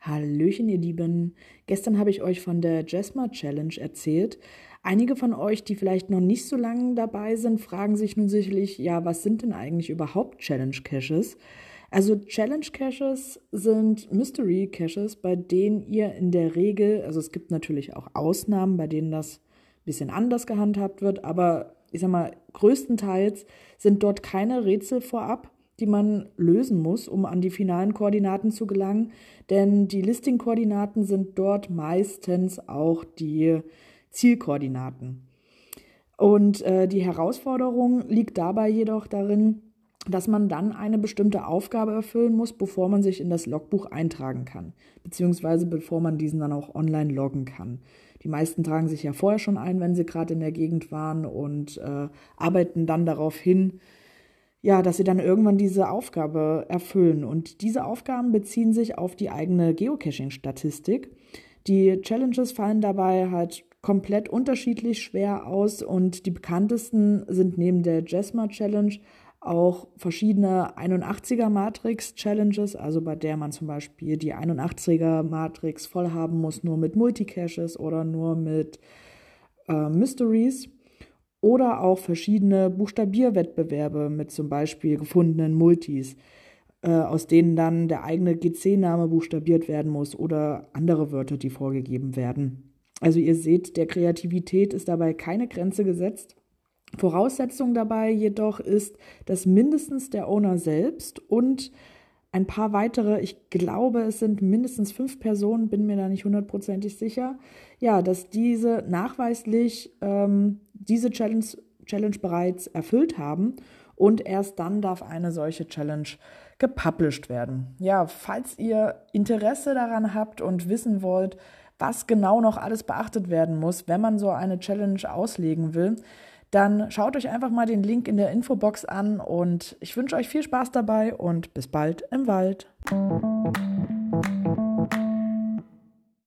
Hallöchen, ihr Lieben. Gestern habe ich euch von der Jasma Challenge erzählt. Einige von euch, die vielleicht noch nicht so lange dabei sind, fragen sich nun sicherlich, ja, was sind denn eigentlich überhaupt Challenge Caches? Also Challenge Caches sind Mystery Caches, bei denen ihr in der Regel, also es gibt natürlich auch Ausnahmen, bei denen das ein bisschen anders gehandhabt wird, aber ich sag mal, größtenteils sind dort keine Rätsel vorab, die man lösen muss, um an die finalen Koordinaten zu gelangen. Denn die Listing-Koordinaten sind dort meistens auch die Zielkoordinaten. Und äh, die Herausforderung liegt dabei jedoch darin, dass man dann eine bestimmte Aufgabe erfüllen muss, bevor man sich in das Logbuch eintragen kann, beziehungsweise bevor man diesen dann auch online loggen kann. Die meisten tragen sich ja vorher schon ein, wenn sie gerade in der Gegend waren und äh, arbeiten dann darauf hin, ja, dass sie dann irgendwann diese Aufgabe erfüllen. Und diese Aufgaben beziehen sich auf die eigene Geocaching-Statistik. Die Challenges fallen dabei halt komplett unterschiedlich schwer aus und die bekanntesten sind neben der Jasma Challenge auch verschiedene 81er Matrix Challenges, also bei der man zum Beispiel die 81er Matrix voll haben muss, nur mit Multicaches oder nur mit äh, Mysteries. Oder auch verschiedene Buchstabierwettbewerbe mit zum Beispiel gefundenen Multis, äh, aus denen dann der eigene GC-Name buchstabiert werden muss oder andere Wörter, die vorgegeben werden. Also ihr seht, der Kreativität ist dabei keine Grenze gesetzt. Voraussetzung dabei jedoch ist, dass mindestens der Owner selbst und ein paar weitere, ich glaube, es sind mindestens fünf Personen, bin mir da nicht hundertprozentig sicher, ja, dass diese nachweislich ähm, diese Challenge, Challenge bereits erfüllt haben und erst dann darf eine solche Challenge gepublished werden. Ja, falls ihr Interesse daran habt und wissen wollt, was genau noch alles beachtet werden muss, wenn man so eine Challenge auslegen will, dann schaut euch einfach mal den Link in der Infobox an und ich wünsche euch viel Spaß dabei und bis bald im Wald.